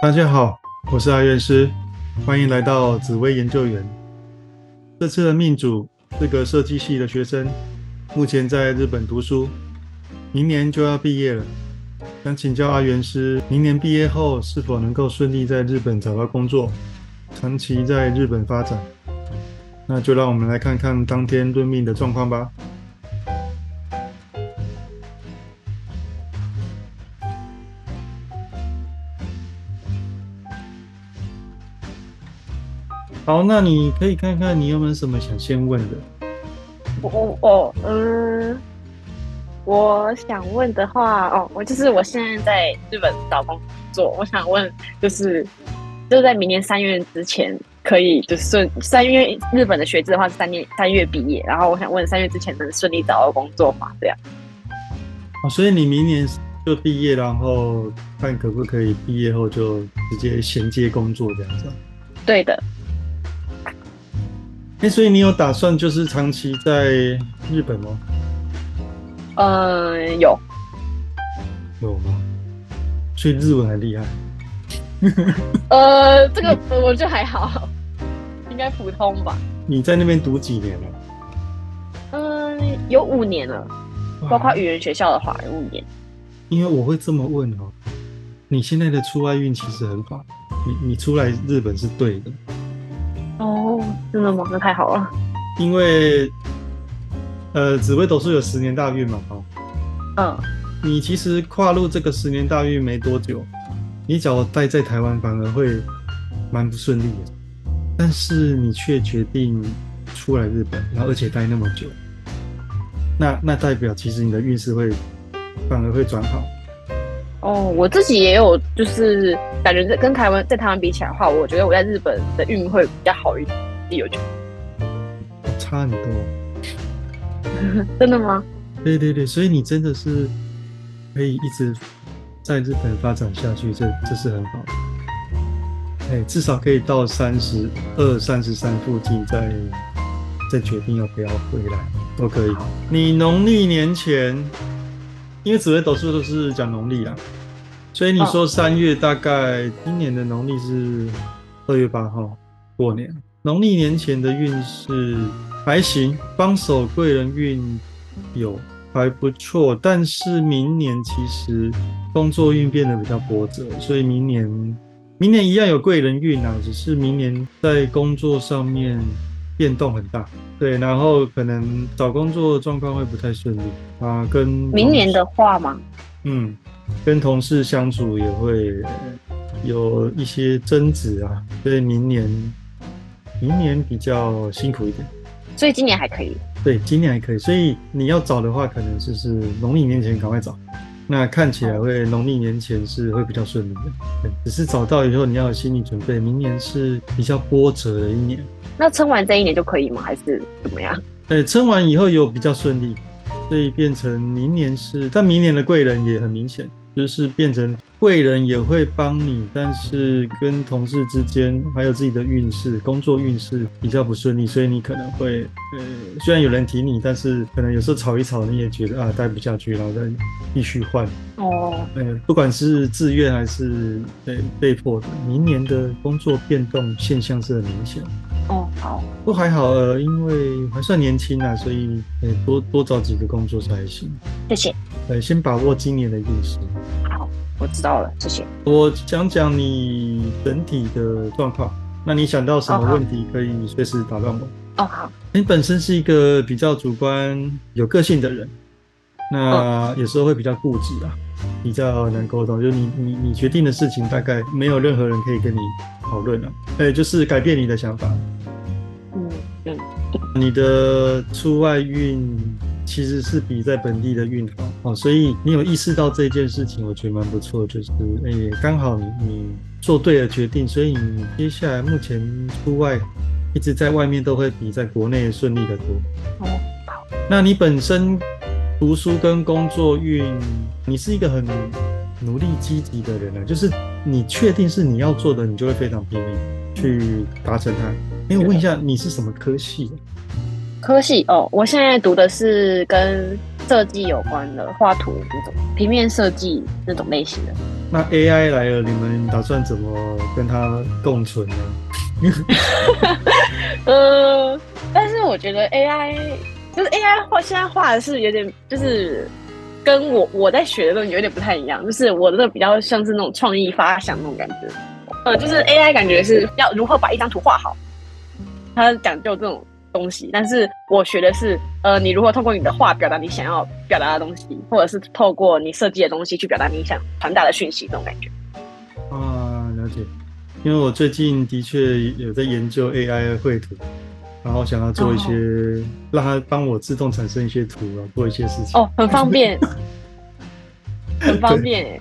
大家好，我是阿元师，欢迎来到紫薇研究员。这次的命主是个设计系的学生，目前在日本读书，明年就要毕业了。想请教阿元师，明年毕业后是否能够顺利在日本找到工作，长期在日本发展？那就让我们来看看当天论命的状况吧。好，那你可以看看你有没有什么想先问的。我我嗯，我想问的话，哦，我就是我现在在日本找工作，我想问，就是就是在明年三月之前，可以就是顺三月日本的学制的话是三年三月毕业，然后我想问三月之前能顺利找到工作吗？这样。哦，所以你明年就毕业，然后看可不可以毕业后就直接衔接工作这样子。对的。哎，所以你有打算就是长期在日本吗？嗯，有。有吗？所以日文很厉害。呃，这个我觉得还好，应该普通吧。你在那边读几年了？嗯，有五年了，包括语言学校的话，有五年。因为我会这么问哦，你现在的出外运其实很好，你你出来日本是对的。哦，真的吗？那太好了。因为，呃，紫薇斗数有十年大运嘛，哦，嗯，你其实跨入这个十年大运没多久，你只要待在台湾反而会蛮不顺利的，但是你却决定出来日本，然后而且待那么久，那那代表其实你的运势会反而会转好。哦，我自己也有，就是感觉在跟台湾在台湾比起来的话，我觉得我在日本的运会比较好一点，有差很多，真的吗？对对对，所以你真的是可以一直在日本发展下去，这这是很好的。哎，至少可以到三十二、三十三附近再再决定要不要回来都可以。你农历年前。因为紫微斗数都是讲农历啊，所以你说三月大概今年的农历是二月八号过年，农历年前的运势还行，帮手贵人运有还不错，但是明年其实工作运变得比较波折，所以明年明年一样有贵人运啊，只是明年在工作上面。变动很大，对，然后可能找工作状况会不太顺利啊。跟明年的话嘛？嗯，跟同事相处也会有一些争执啊，所以明年明年比较辛苦一点。所以今年还可以。对，今年还可以。所以你要找的话，可能就是农历年前赶快找。那看起来会农历年前是会比较顺利的，对，只是找到以后你要有心理准备，明年是比较波折的一年。那撑完这一年就可以吗？还是怎么样？对，撑完以后有比较顺利，所以变成明年是，但明年的贵人也很明显。就是变成贵人也会帮你，但是跟同事之间还有自己的运势、工作运势比较不顺利，所以你可能会呃，虽然有人提你，但是可能有时候吵一吵，你也觉得啊待不下去，然后再继续换。哦，呃，不管是自愿还是被被迫的，明年的工作变动现象是很明显。哦，好，不还好呃，因为还算年轻啊，所以呃多多找几个工作才行。谢谢。呃，先把握今年的运势。好，我知道了，谢谢。我讲讲你整体的状况，那你想到什么问题可以随时打断我。哦，好。你本身是一个比较主观、有个性的人，那有时候会比较固执啊，比较难沟通。就你你你决定的事情，大概没有任何人可以跟你讨论了。哎，就是改变你的想法。你的出外运其实是比在本地的运好哦，所以你有意识到这件事情，我觉得蛮不错。就是哎，刚好你你做对了决定，所以你接下来目前出外一直在外面都会比在国内顺利的多。哦，好。那你本身读书跟工作运，你是一个很努力积极的人啊，就是你确定是你要做的，你就会非常拼命去达成它。哎，我问一下，你是什么科系？科系哦，我现在读的是跟设计有关的，画图那种平面设计那种类型的。那 AI 来了，你们打算怎么跟它共存呢？呃，但是我觉得 AI 就是 AI 画，现在画的是有点就是跟我我在学的东西有点不太一样，就是我的比较像是那种创意发想那种感觉。呃，就是 AI 感觉是要如何把一张图画好，它讲究这种东西。但是我学的是，呃，你如何通过你的话表达你想要表达的东西，或者是透过你设计的东西去表达你想传达的讯息，这种感觉。啊，了解。因为我最近的确有在研究 AI 绘图，然后想要做一些让它帮我自动产生一些图啊，做一些事情。哦，很方便，很方便诶。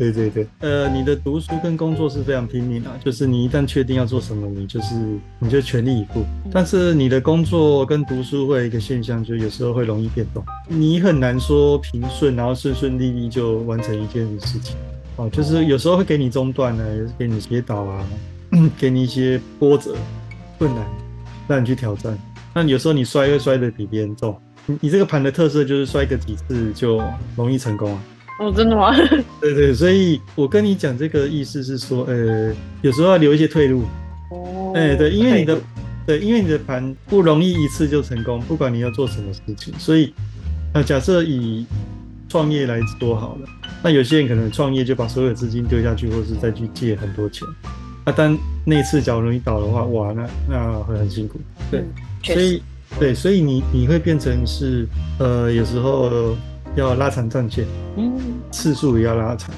对对对，呃，你的读书跟工作是非常拼命啊，就是你一旦确定要做什么，你就是你就全力以赴。但是你的工作跟读书会有一个现象，就有时候会容易变动，你很难说平顺，然后顺顺利利就完成一件事情。哦，就是有时候会给你中断呢，也是给你跌倒啊，给你一些波折、困难，让你去挑战。那有时候你摔会摔得比别人重，你你这个盘的特色就是摔个几次就容易成功啊。哦，真的吗？对对，所以我跟你讲这个意思是说，呃，有时候要留一些退路。哦，哎，对，因为你的，对，因为你的盘不容易一次就成功，不管你要做什么事情。所以，那假设以创业来说好了，那有些人可能创业就把所有资金丢下去，或是再去借很多钱。那但那次假如你倒的话，哇，那那会很辛苦。对，所以对，所以你你会变成是，呃，有时候。要拉长战线，嗯，次数也要拉长，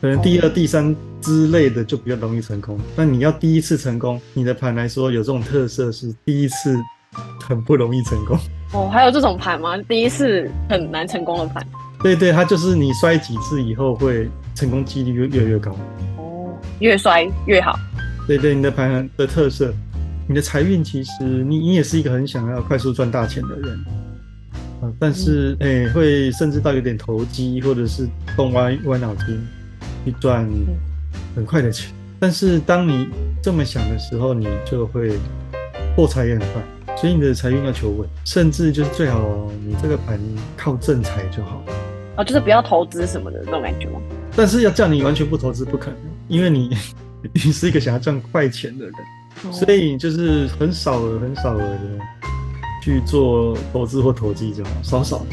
可能第二、第三之类的就比较容易成功。那你要第一次成功，你的盘来说有这种特色是第一次很不容易成功。哦，还有这种盘吗？第一次很难成功的盘？对对，它就是你摔几次以后会成功几率越越越高。哦，越摔越好。对对，你的盘的特色，你的财运其实你你也是一个很想要快速赚大钱的人。啊，但是诶，会甚至到有点投机，或者是动歪歪脑筋去赚很快的钱。但是当你这么想的时候，你就会破财也很快。所以你的财运要求稳，甚至就是最好你这个盘靠正财就好。哦，就是不要投资什么的那种感觉吗？但是要叫你完全不投资不可能，因为你 你是一个想要赚快钱的人，所以就是很少额、很少额的。去做投资或投机就好，少少的。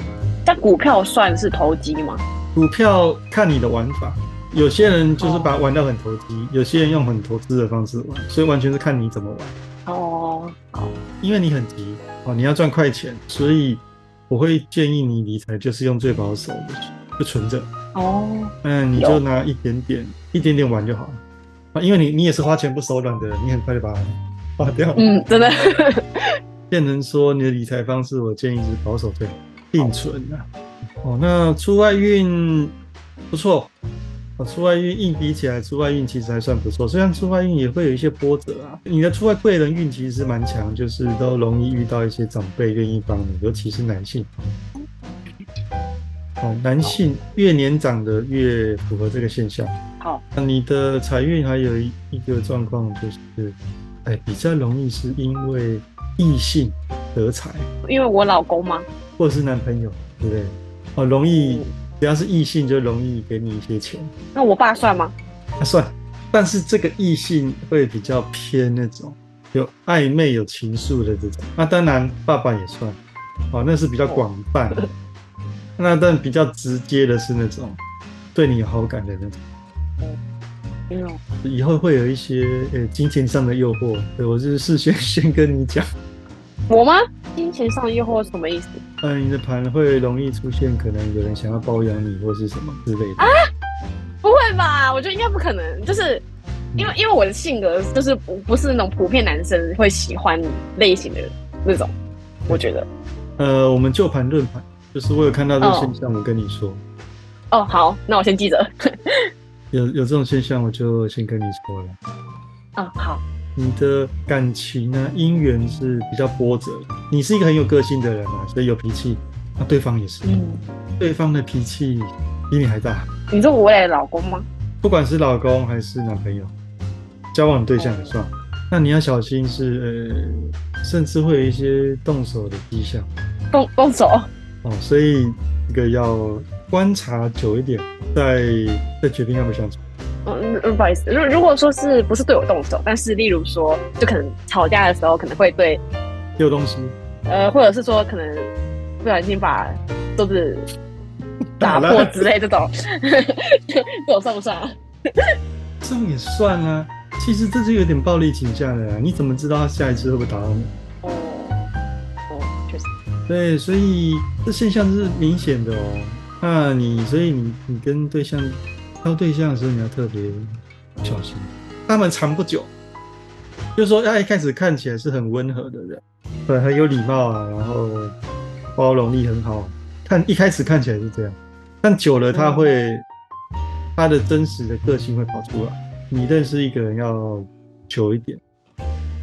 但股票算是投机吗？股票看你的玩法，有些人就是把它玩到很投机，有些人用很投资的方式玩，所以完全是看你怎么玩。哦，好，因为你很急哦，你要赚快钱，所以我会建议你理财就是用最保守的，就存着。哦，嗯，你就拿一点点，一点点玩就好了啊，因为你你也是花钱不手软的人，你很快就把它花掉。嗯，真的。变成说你的理财方式，我建议是保守最好，定存啊。哦，那出外运不错，哦，出外运硬比起来，出外运其实还算不错。虽然出外运也会有一些波折啊，你的出外贵人运其实是蛮强，就是都容易遇到一些长辈愿意帮你，尤其是男性。哦，男性越年长的越符合这个现象。好，那你的财运还有一一个状况就是，哎，比较容易是因为。异性得财，因为我老公吗？或者是男朋友，对不对？哦，容易，只要是异性就容易给你一些钱。那我爸算吗？他算，但是这个异性会比较偏那种有暧昧、有情愫的这种。那当然，爸爸也算，哦，那是比较广泛。那但比较直接的是那种对你有好感的那种。以后会有一些呃金钱上的诱惑，对我是事先先跟你讲。我吗？金钱上的诱惑什么意思？呃，你的盘会容易出现，可能有人想要包养你或是什么之类的。啊？不会吧？我觉得应该不可能，就是因为因为我的性格就是不不是那种普遍男生会喜欢类型的那种，我觉得。呃，我们就盘论盘，就是我有看到这个现象，我跟你说。哦，好，那我先记着。有有这种现象，我就先跟你说了。嗯，好。你的感情呢，姻缘是比较波折。你是一个很有个性的人啊，所以有脾气。那对方也是。嗯。对方的脾气比你还大。你是我未来的老公吗？不管是老公还是男朋友，交往对象也算。那你要小心，是呃，甚至会有一些动手的迹象。动动手。哦，所以这个要。观察久一点，再再决定要不要相处。嗯嗯，不好意思，如如果说是不是对我动手，但是例如说，就可能吵架的时候可能会对，丢东西，呃，或者是说可能不小心把桌子 打破之类这种，这种算不算啊？这种也算啊。其实这就有点暴力倾向了啊，你怎么知道他下一次会不会打到你？哦哦，确实，对，所以这现象是明显的哦。那你所以你你跟对象挑对象的时候，你要特别小心。他们长不久，就是说他一开始看起来是很温和的人，对，很有礼貌啊，然后包容力很好，看一开始看起来是这样，但久了他会他的真实的个性会跑出来。你认识一个人要久一点，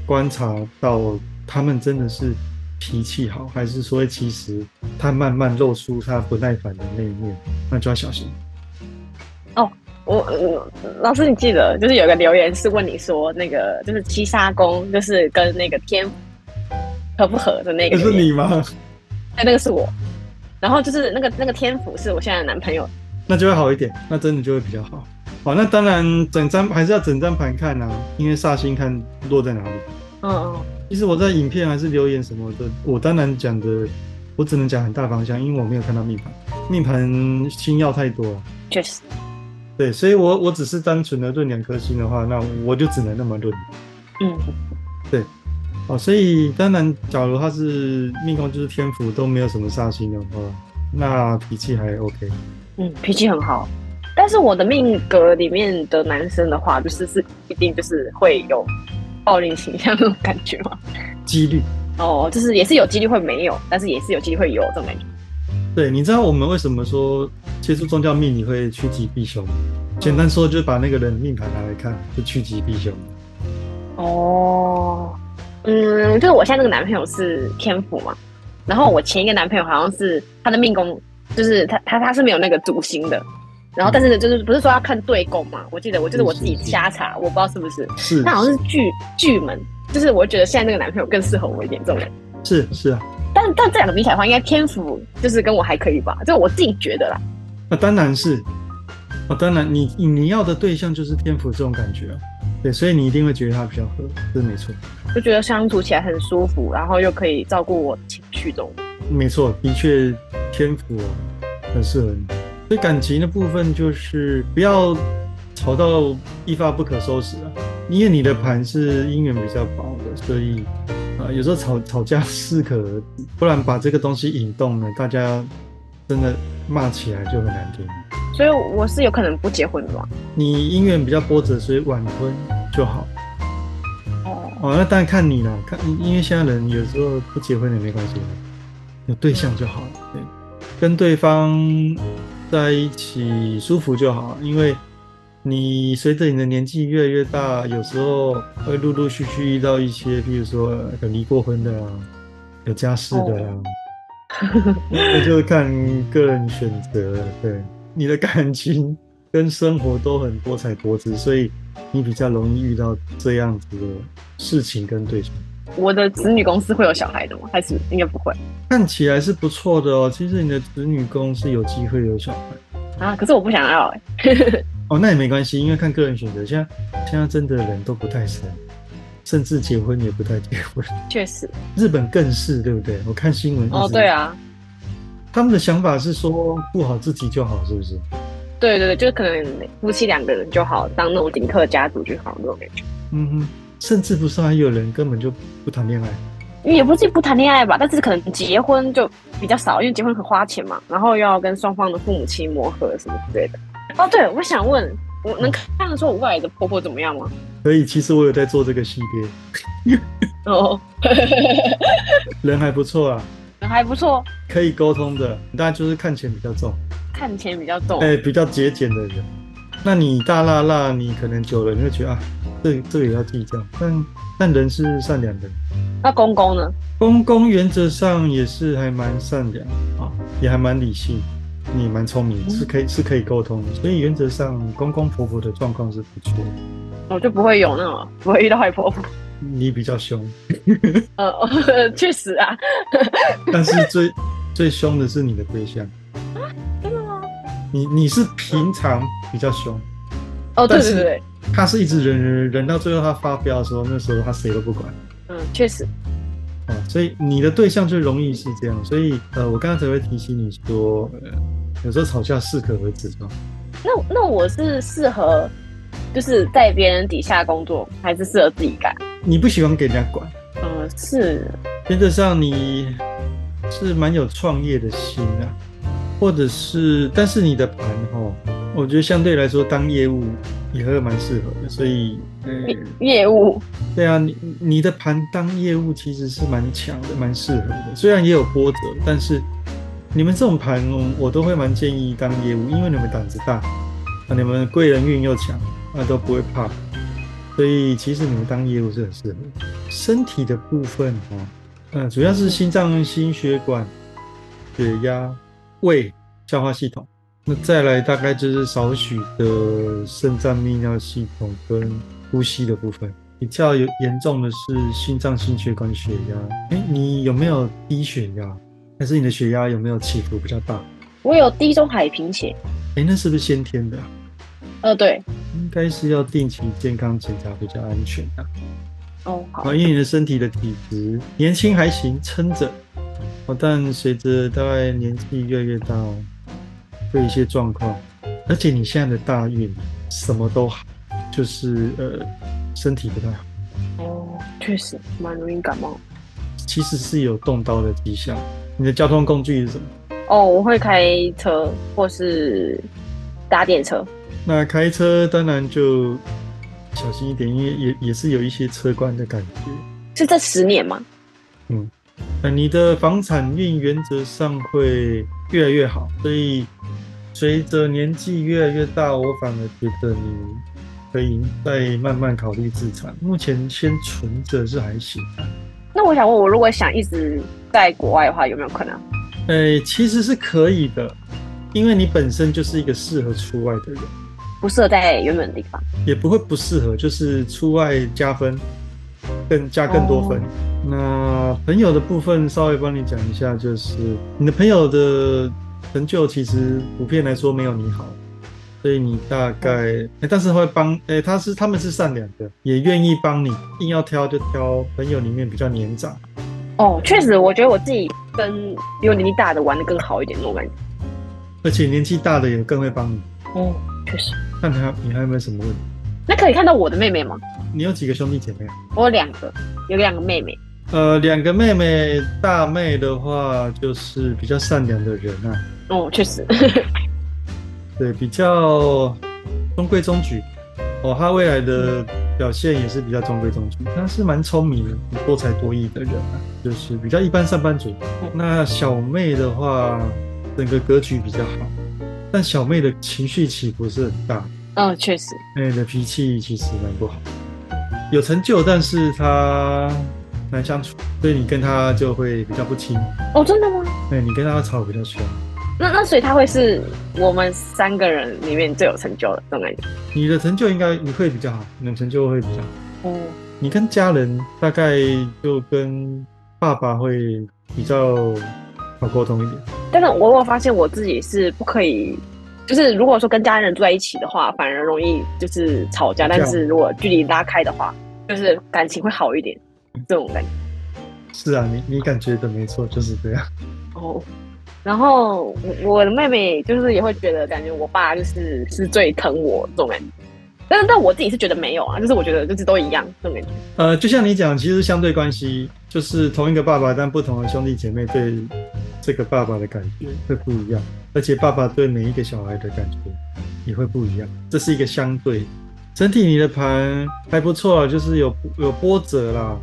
观察到他们真的是脾气好，还是说其实他慢慢露出他不耐烦的那一面，那就要小心。哦，我老师，你记得就是有个留言是问你说，那个就是七杀宫，就是跟那个天合不合的那个？是你吗？哎，那个是我。然后就是那个那个天府是我现在的男朋友，那就会好一点，那真的就会比较好。好，那当然整张还是要整张盘看啊，因为煞星看落在哪里。嗯嗯。其实我在影片还是留言什么的，我当然讲的，我只能讲很大方向，因为我没有看到命盘，命盘星耀太多。确实。对，所以我我只是单纯的论两颗星的话，那我就只能那么论。嗯。对。哦，所以当然，假如他是命宫就是天府都没有什么煞星的话，那脾气还 OK。嗯，脾气很好。但是我的命格里面的男生的话，就是是一定就是会有暴力倾向那种感觉吗？几率哦，就是也是有几率会没有，但是也是有几率会有这种感觉。对，你知道我们为什么说接触宗教命你会趋吉避凶？简单说就是把那个人命盘拿来看，就趋吉避凶。哦，嗯，就是我现在那个男朋友是天府嘛，然后我前一个男朋友好像是他的命宫，就是他他他是没有那个主星的。然后，但是呢就是不是说要看对宫嘛？我记得我就是我自己瞎查，我不知道是不是。是。他好像是巨巨门，就是我觉得现在那个男朋友更适合我一点这种人。是是啊。但但这两个比起来的话，应该天府就是跟我还可以吧？就我自己觉得啦。那当然是。哦，当然你你要的对象就是天府这种感觉啊。对，所以你一定会觉得他比较合，这是没错。就觉得相处起来很舒服，然后又可以照顾我情绪中。没错，的确天赋很适合你。所以感情的部分就是不要吵到一发不可收拾啊！因为你的盘是姻缘比较薄的，所以啊，有时候吵吵架适可而止，不然把这个东西引动了，大家真的骂起来就很难听。所以我是有可能不结婚的吗？你姻缘比较波折，所以晚婚就好。哦哦，那当然看你了，看因为现在人有时候不结婚也没关系，有对象就好了。对，跟对方。在一起舒服就好，因为你随着你的年纪越来越大，有时候会陆陆续续遇到一些，比如说有离过婚的啊，有家室的啊，那就看个人选择。对，你的感情跟生活都很多彩多姿，所以你比较容易遇到这样子的事情跟对象。我的子女公司会有小孩的吗？还是应该不会？看起来是不错的哦。其实你的子女公司有机会有小孩啊，可是我不想要哎。哦，那也没关系，因为看个人选择。现在现在真的人都不太生，甚至结婚也不太结婚。确实，日本更是对不对？我看新闻哦，对啊，他们的想法是说顾好自己就好，是不是？对对对，就是可能夫妻两个人就好，当那种顶客家族就好那种感觉。嗯哼。甚至不是还有人根本就不谈恋爱，也不是不谈恋爱吧，但是可能结婚就比较少，因为结婚很花钱嘛，然后要跟双方的父母亲磨合什么之类的。哦，对，我想问，我能看得出我未来的婆婆怎么样吗？可以，其实我有在做这个系列。哦，人还不错啊，人还不错，可以沟通的，但就是看钱比较重，看钱比较重，哎，比较节俭的人。那你大辣辣，你可能久了你会觉得啊。这这个也要计较，但但人是善良的。那公公呢？公公原则上也是还蛮善良啊，也还蛮理性，你蛮聪明，是可以是可以沟通的。所以原则上公公婆婆的状况是不错。我就不会有那种不会遇到坏婆婆。你比较凶。呃 确实啊。但是最最凶的是你的对象。你你是平常比较凶，哦，对对对对，他是一直忍忍忍忍到最后他发飙的时候，那时候他谁都不管。嗯，确实，啊，所以你的对象就容易是这样，所以呃，我刚刚才会提醒你说，呃，有时候吵架适可而止嘛。那那我是适合就是在别人底下工作，还是适合自己干？你不喜欢给人家管，嗯，是，原则上你是蛮有创业的心啊，或者是，但是你的盘哈，我觉得相对来说当业务也会蛮适合的，所以呃，业业务，对啊，你你的盘当业务其实是蛮强的，蛮适合的。虽然也有波折，但是你们这种盘，我我都会蛮建议当业务，因为你们胆子大，啊，你们贵人运又强，啊都不会怕。所以其实你们当业务是很适合的。身体的部分哦，嗯，主要是心脏、心血管、血压、胃、消化系统。那再来大概就是少许的肾脏、泌尿系统跟呼吸的部分。比较有严重的是心脏、心血管、血压。哎，你有没有低血压？还是你的血压有没有起伏比较大？我有地中海贫血，哎，那是不是先天的啊、呃，对，应该是要定期健康检查比较安全的、哦，好啊，，因为你的身体的体质年轻还行，撑着，哦，但随着大概年纪越来越大哦，会有一些状况，而且你现在的大运什么都好，就是呃身体不太好，哦，确实蛮容易感冒。其实是有动刀的迹象。你的交通工具是什么？哦，我会开车或是搭电车。那开车当然就小心一点，因为也也是有一些车关的感觉。是这十年吗？呃，你的房产运原则上会越来越好，所以随着年纪越来越大，我反而觉得你可以再慢慢考虑自产。目前先存着是还行的，那我想问，我如果想一直在国外的话，有没有可能？呃，其实是可以的，因为你本身就是一个适合出外的人，不适合在原本的地方。也不会不适合，就是出外加分，更加更多分。那朋友的部分稍微帮你讲一下，就是你的朋友的成就其实普遍来说没有你好，所以你大概，诶但是会帮，诶、他是他们是善良的，也愿意帮你，硬要挑就挑朋友里面比较年长。哦，确实，我觉得我自己跟比我年纪大的玩的更好一点，那种感觉。而且年纪大的也更会帮你。哦，确实。那你还你还有没有什么问题？那可以看到我的妹妹吗？你有几个兄弟姐妹啊？我有两个，有两个妹妹。呃，两个妹妹，大妹的话就是比较善良的人啊，哦，确实。对，比较中规中矩。哦，她未来的表现也是比较中规中矩，她是蛮聪明的、多才多艺的人啊，就是比较一般上班族。那小妹的话，整个格局比较好，但小妹的情绪起伏是很大，嗯，确实。妹的脾气其实蛮不好，有成就，但是他难相处，所以你跟他就会比较不亲。哦，真的吗？对，你跟他吵比较凶。那那所以他会是我们三个人里面最有成就的这种感觉。你的成就应该你会比较好，你的成就会比较好。哦，你跟家人大概就跟爸爸会比较好沟通一点。但是我我发现我自己是不可以，就是如果说跟家人住在一起的话，反而容易就是；吵架但是如果距离拉开的话，就是感情会好一点，这种感觉。是啊，你你感觉的没错，就是这样。哦，然后我我的妹妹就是也会觉得，感觉我爸就是是最疼我这种感觉。但是但我自己是觉得没有啊，就是我觉得就是都一样这种感觉。呃，就像你讲，其实相对关系就是同一个爸爸，但不同的兄弟姐妹对这个爸爸的感觉会不一样，而且爸爸对每一个小孩的感觉也会不一样，这是一个相对。整体你的盘还不错啊，就是有有波折啦，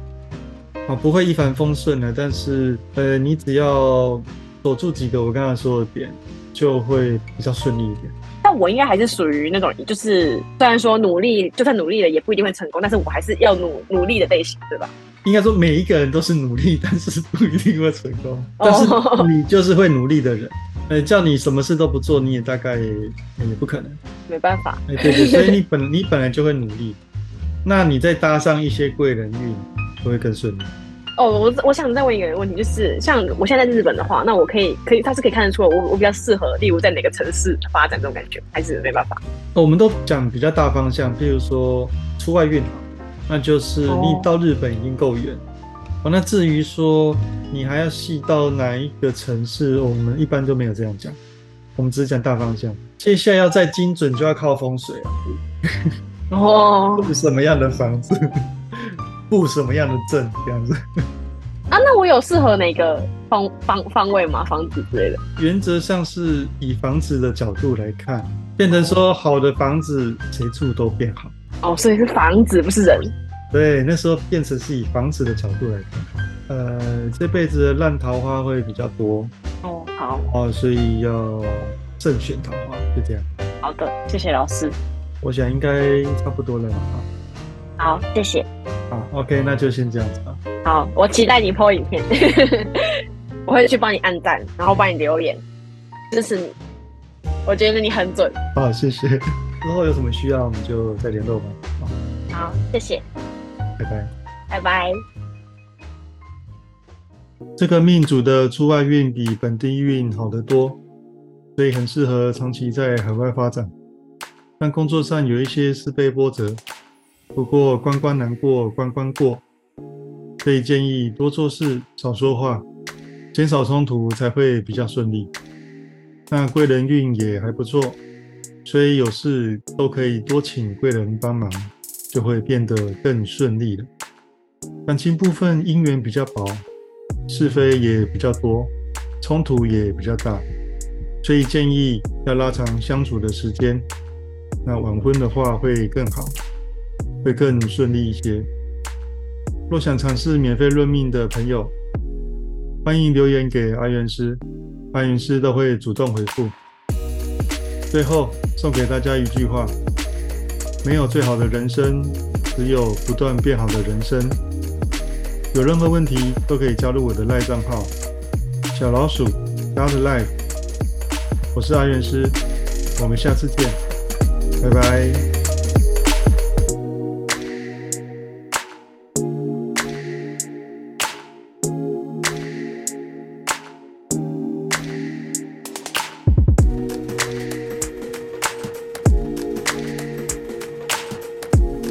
啊，不会一帆风顺的，但是呃，你只要守住几个我刚才说的点，就会比较顺利一点。但我应该还是属于那种，就是虽然说努力，就算努力了也不一定会成功，但是我还是要努努力的类型，对吧？应该说每一个人都是努力，但是不一定会成功。哦 但是你就是会努力的人，呃，叫你什么事都不做，你也大概也也不可能。没办法。哎，对对，所以你本 你本来就会努力，那你再搭上一些贵人运，就会更顺利。哦，我我想再问一个问题，就是像我现在在日本的话，那我可以可以，他是可以看得出来我我比较适合，例如在哪个城市发展这种感觉，还是没办法？我们都讲比较大方向，譬如说出外运好，那就是你到日本已经够远。哦，那至于说你还要细到哪一个城市，我们一般都没有这样讲，我们只是讲大方向。接下来要再精准，就要靠风水啊。哦，布什么样的房子，布什么样的阵，这样子。啊，那我有适合哪个方方方位吗？房子之类的？原则上是以房子的角度来看，变成说好的房子谁住都变好。哦，所以是房子不是人。对，那时候变成是以房子的角度来看。呃，这辈子的烂桃花会比较多。哦，好。哦，所以要慎选桃花，就这样。好的，谢谢老师。我想应该差不多了啊。好，谢谢。好，OK，那就先这样子吧。好，我期待你播影片，我会去帮你按赞，然后帮你留言，支持你。我觉得你很准。好，谢谢。之后有什么需要，我们就再联络吧。好，谢谢。拜拜。拜拜。这个命主的出外运比本地运好得多，所以很适合长期在海外发展。但工作上有一些是被波折，不过关关难过关关过，所以建议多做事少说话，减少冲突才会比较顺利。那贵人运也还不错，所以有事都可以多请贵人帮忙，就会变得更顺利了。感情部分姻缘比较薄，是非也比较多，冲突也比较大，所以建议要拉长相处的时间。那晚婚的话会更好，会更顺利一些。若想尝试免费论命的朋友，欢迎留言给阿元师，阿元师都会主动回复。最后送给大家一句话：没有最好的人生，只有不断变好的人生。有任何问题都可以加入我的赖账号小老鼠 God Life，我是阿元师，我们下次见。拜拜。